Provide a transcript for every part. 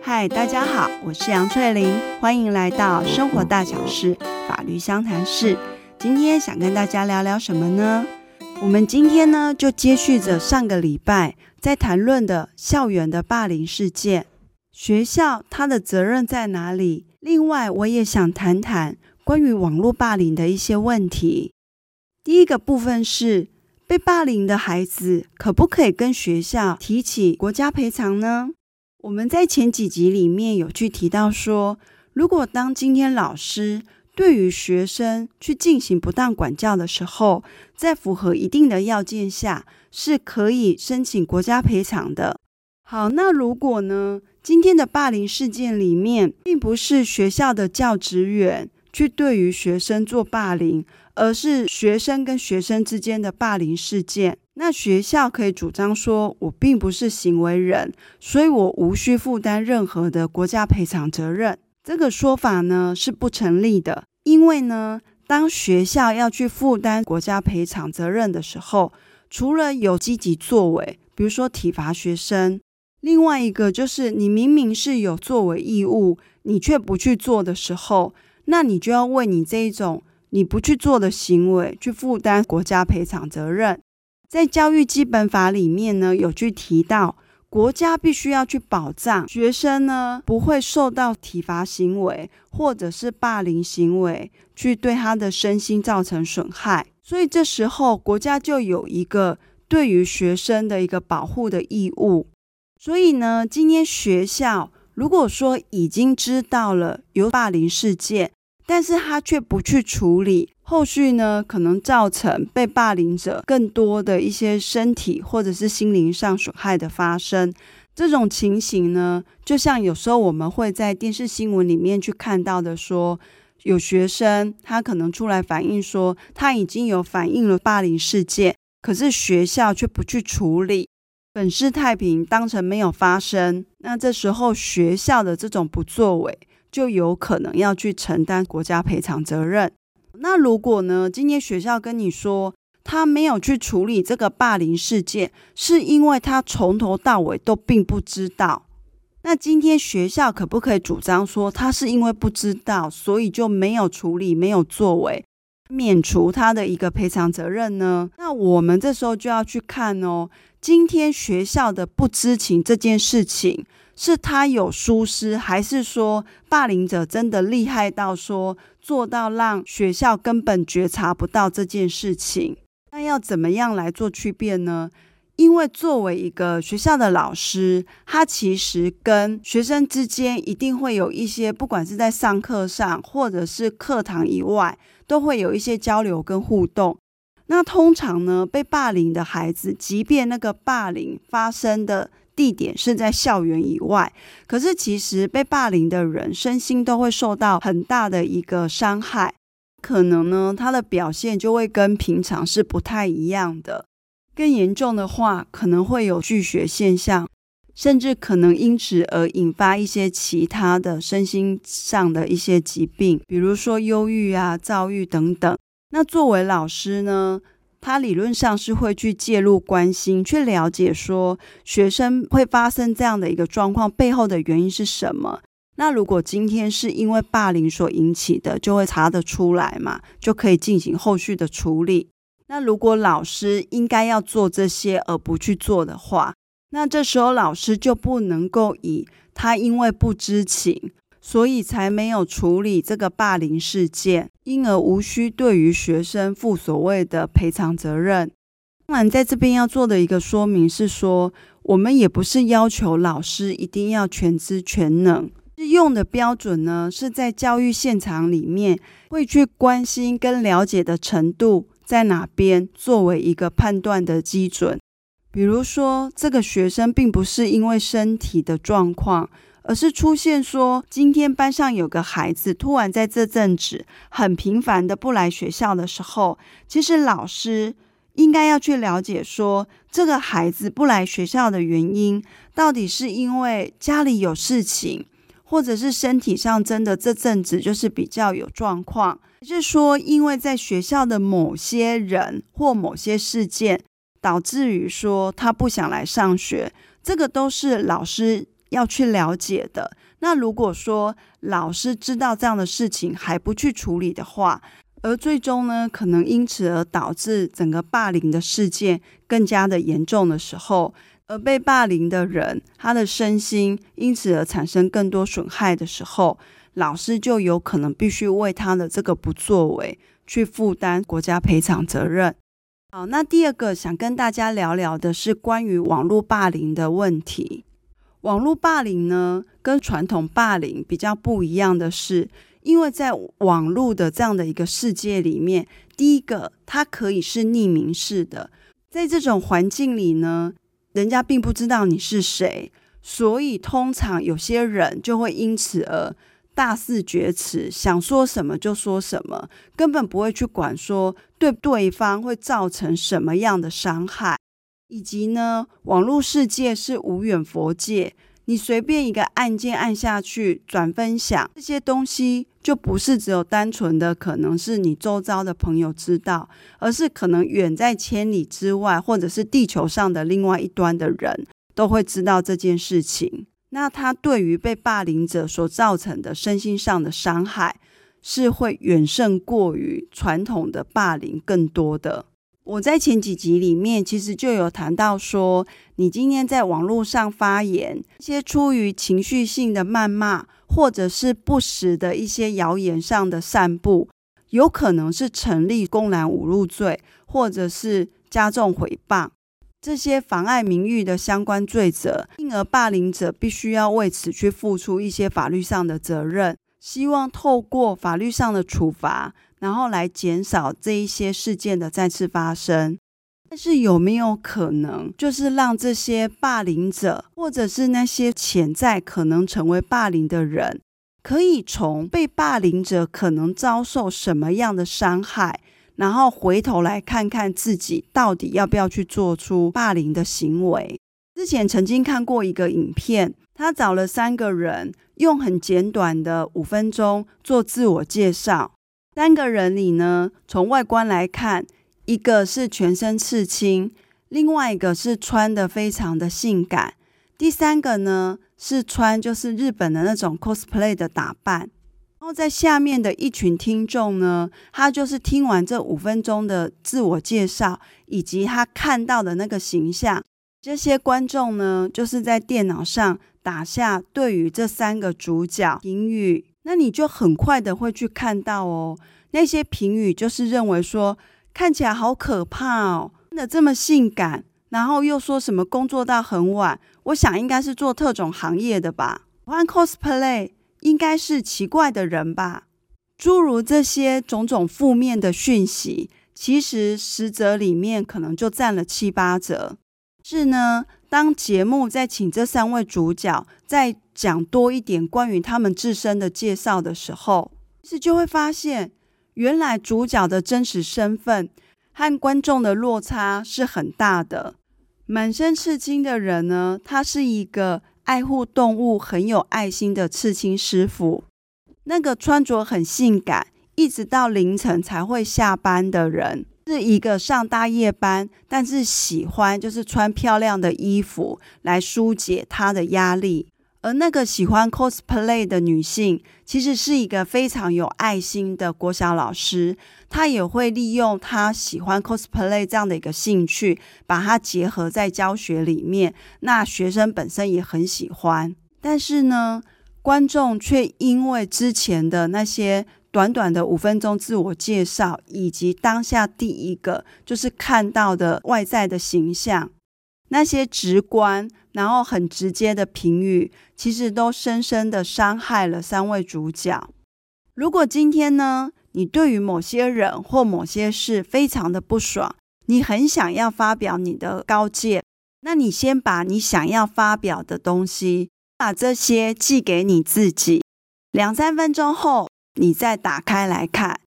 嗨，大家好，我是杨翠玲，欢迎来到生活大小事法律相谈室。今天想跟大家聊聊什么呢？我们今天呢，就接续着上个礼拜在谈论的校园的霸凌事件，学校它的责任在哪里？另外，我也想谈谈关于网络霸凌的一些问题。第一个部分是，被霸凌的孩子可不可以跟学校提起国家赔偿呢？我们在前几集里面有去提到说，如果当今天老师对于学生去进行不当管教的时候，在符合一定的要件下，是可以申请国家赔偿的。好，那如果呢，今天的霸凌事件里面，并不是学校的教职员去对于学生做霸凌，而是学生跟学生之间的霸凌事件，那学校可以主张说，我并不是行为人，所以我无需负担任何的国家赔偿责任。这个说法呢，是不成立的。因为呢，当学校要去负担国家赔偿责任的时候，除了有积极作为，比如说体罚学生，另外一个就是你明明是有作为义务，你却不去做的时候，那你就要为你这一种你不去做的行为去负担国家赔偿责任。在教育基本法里面呢，有去提到。国家必须要去保障学生呢，不会受到体罚行为或者是霸凌行为去对他的身心造成损害，所以这时候国家就有一个对于学生的一个保护的义务。所以呢，今天学校如果说已经知道了有霸凌事件，但是他却不去处理。后续呢，可能造成被霸凌者更多的一些身体或者是心灵上损害的发生。这种情形呢，就像有时候我们会在电视新闻里面去看到的说，有学生他可能出来反映说，他已经有反映了霸凌事件，可是学校却不去处理，本是太平，当成没有发生。那这时候学校的这种不作为，就有可能要去承担国家赔偿责任。那如果呢，今天学校跟你说他没有去处理这个霸凌事件，是因为他从头到尾都并不知道。那今天学校可不可以主张说他是因为不知道，所以就没有处理、没有作为，免除他的一个赔偿责任呢？那我们这时候就要去看哦，今天学校的不知情这件事情。是他有疏失，还是说霸凌者真的厉害到说做到让学校根本觉察不到这件事情？那要怎么样来做区别呢？因为作为一个学校的老师，他其实跟学生之间一定会有一些，不管是在上课上，或者是课堂以外，都会有一些交流跟互动。那通常呢，被霸凌的孩子，即便那个霸凌发生的地点是在校园以外，可是其实被霸凌的人身心都会受到很大的一个伤害，可能呢，他的表现就会跟平常是不太一样的。更严重的话，可能会有拒学现象，甚至可能因此而引发一些其他的身心上的一些疾病，比如说忧郁啊、躁郁等等。那作为老师呢，他理论上是会去介入、关心、去了解，说学生会发生这样的一个状况背后的原因是什么。那如果今天是因为霸凌所引起的，就会查得出来嘛，就可以进行后续的处理。那如果老师应该要做这些而不去做的话，那这时候老师就不能够以他因为不知情。所以才没有处理这个霸凌事件，因而无需对于学生负所谓的赔偿责任。当然，在这边要做的一个说明是说，我们也不是要求老师一定要全知全能，适用的标准呢，是在教育现场里面会去关心跟了解的程度在哪边，作为一个判断的基准。比如说，这个学生并不是因为身体的状况。而是出现说，今天班上有个孩子突然在这阵子很频繁的不来学校的时候，其实老师应该要去了解说，这个孩子不来学校的原因到底是因为家里有事情，或者是身体上真的这阵子就是比较有状况，还是说因为在学校的某些人或某些事件导致于说他不想来上学。这个都是老师要去了解的。那如果说老师知道这样的事情还不去处理的话，而最终呢，可能因此而导致整个霸凌的事件更加的严重的时候，而被霸凌的人他的身心因此而产生更多损害的时候，老师就有可能必须为他的这个不作为去负担国家赔偿责任。好，那第二个想跟大家聊聊的是关于网络霸凌的问题。网络霸凌呢，跟传统霸凌比较不一样的是，因为在网络的这样的一个世界里面，第一个它可以是匿名式的，在这种环境里呢，人家并不知道你是谁，所以通常有些人就会因此而大肆厥词，想说什么就说什么，根本不会去管说对对方会造成什么样的伤害。以及呢，网络世界是无远佛界，你随便一个按键按下去，转分享这些东西，就不是只有单纯的可能是你周遭的朋友知道，而是可能远在千里之外，或者是地球上的另外一端的人都会知道这件事情。那他对于被霸凌者所造成的身心上的伤害，是会远胜过于传统的霸凌更多的。我在前几集里面其实就有谈到说，你今天在网络上发言，一些出于情绪性的谩骂，或者是不实的一些谣言上的散布，有可能是成立公然侮辱罪，或者是加重诽谤这些妨碍名誉的相关罪责，因而霸凌者必须要为此去付出一些法律上的责任，希望透过法律上的处罚。然后来减少这一些事件的再次发生，但是有没有可能，就是让这些霸凌者，或者是那些潜在可能成为霸凌的人，可以从被霸凌者可能遭受什么样的伤害，然后回头来看看自己到底要不要去做出霸凌的行为？之前曾经看过一个影片，他找了三个人，用很简短的五分钟做自我介绍。三个人里呢，从外观来看，一个是全身刺青，另外一个是穿得非常的性感，第三个呢是穿就是日本的那种 cosplay 的打扮。然后在下面的一群听众呢，他就是听完这五分钟的自我介绍，以及他看到的那个形象，这些观众呢就是在电脑上打下对于这三个主角评语。那你就很快的会去看到哦，那些评语就是认为说看起来好可怕哦，真的这么性感，然后又说什么工作到很晚，我想应该是做特种行业的吧，玩 cosplay 应该是奇怪的人吧，诸如这些种种负面的讯息，其实十则里面可能就占了七八则，是呢。当节目在请这三位主角再讲多一点关于他们自身的介绍的时候，其实就会发现，原来主角的真实身份和观众的落差是很大的。满身刺青的人呢，他是一个爱护动物、很有爱心的刺青师傅；那个穿着很性感，一直到凌晨才会下班的人。是一个上大夜班，但是喜欢就是穿漂亮的衣服来疏解她的压力。而那个喜欢 cosplay 的女性，其实是一个非常有爱心的国小老师。她也会利用她喜欢 cosplay 这样的一个兴趣，把它结合在教学里面。那学生本身也很喜欢，但是呢，观众却因为之前的那些。短短的五分钟自我介绍，以及当下第一个就是看到的外在的形象，那些直观然后很直接的评语，其实都深深的伤害了三位主角。如果今天呢，你对于某些人或某些事非常的不爽，你很想要发表你的高见，那你先把你想要发表的东西，把这些寄给你自己，两三分钟后。你再打开来看，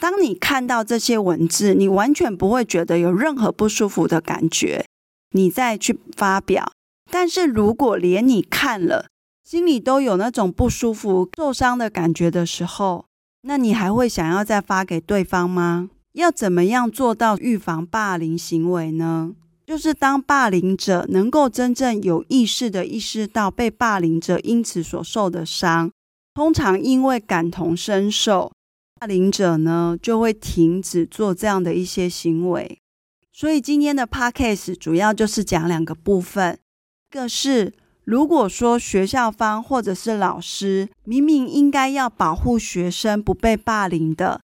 当你看到这些文字，你完全不会觉得有任何不舒服的感觉。你再去发表，但是如果连你看了，心里都有那种不舒服、受伤的感觉的时候，那你还会想要再发给对方吗？要怎么样做到预防霸凌行为呢？就是当霸凌者能够真正有意识地意识到被霸凌者因此所受的伤，通常因为感同身受，霸凌者呢就会停止做这样的一些行为。所以今天的 podcast 主要就是讲两个部分，一个是如果说学校方或者是老师明明应该要保护学生不被霸凌的。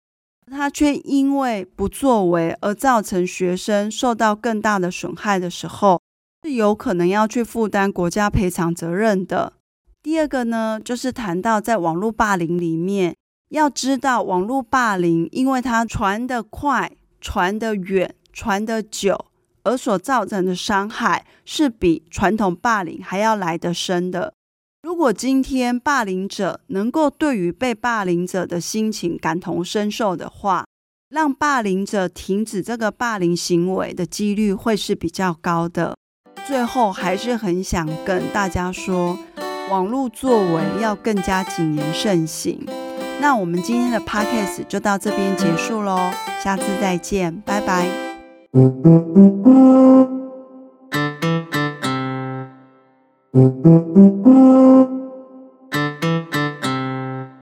他却因为不作为而造成学生受到更大的损害的时候，是有可能要去负担国家赔偿责任的。第二个呢，就是谈到在网络霸凌里面，要知道网络霸凌，因为它传得快、传得远、传得久，而所造成的伤害是比传统霸凌还要来得深的。如果今天霸凌者能够对于被霸凌者的心情感同身受的话，让霸凌者停止这个霸凌行为的几率会是比较高的。最后还是很想跟大家说，网络作为要更加谨言慎行。那我们今天的 podcast 就到这边结束喽，下次再见，拜拜。嗯嗯嗯嗯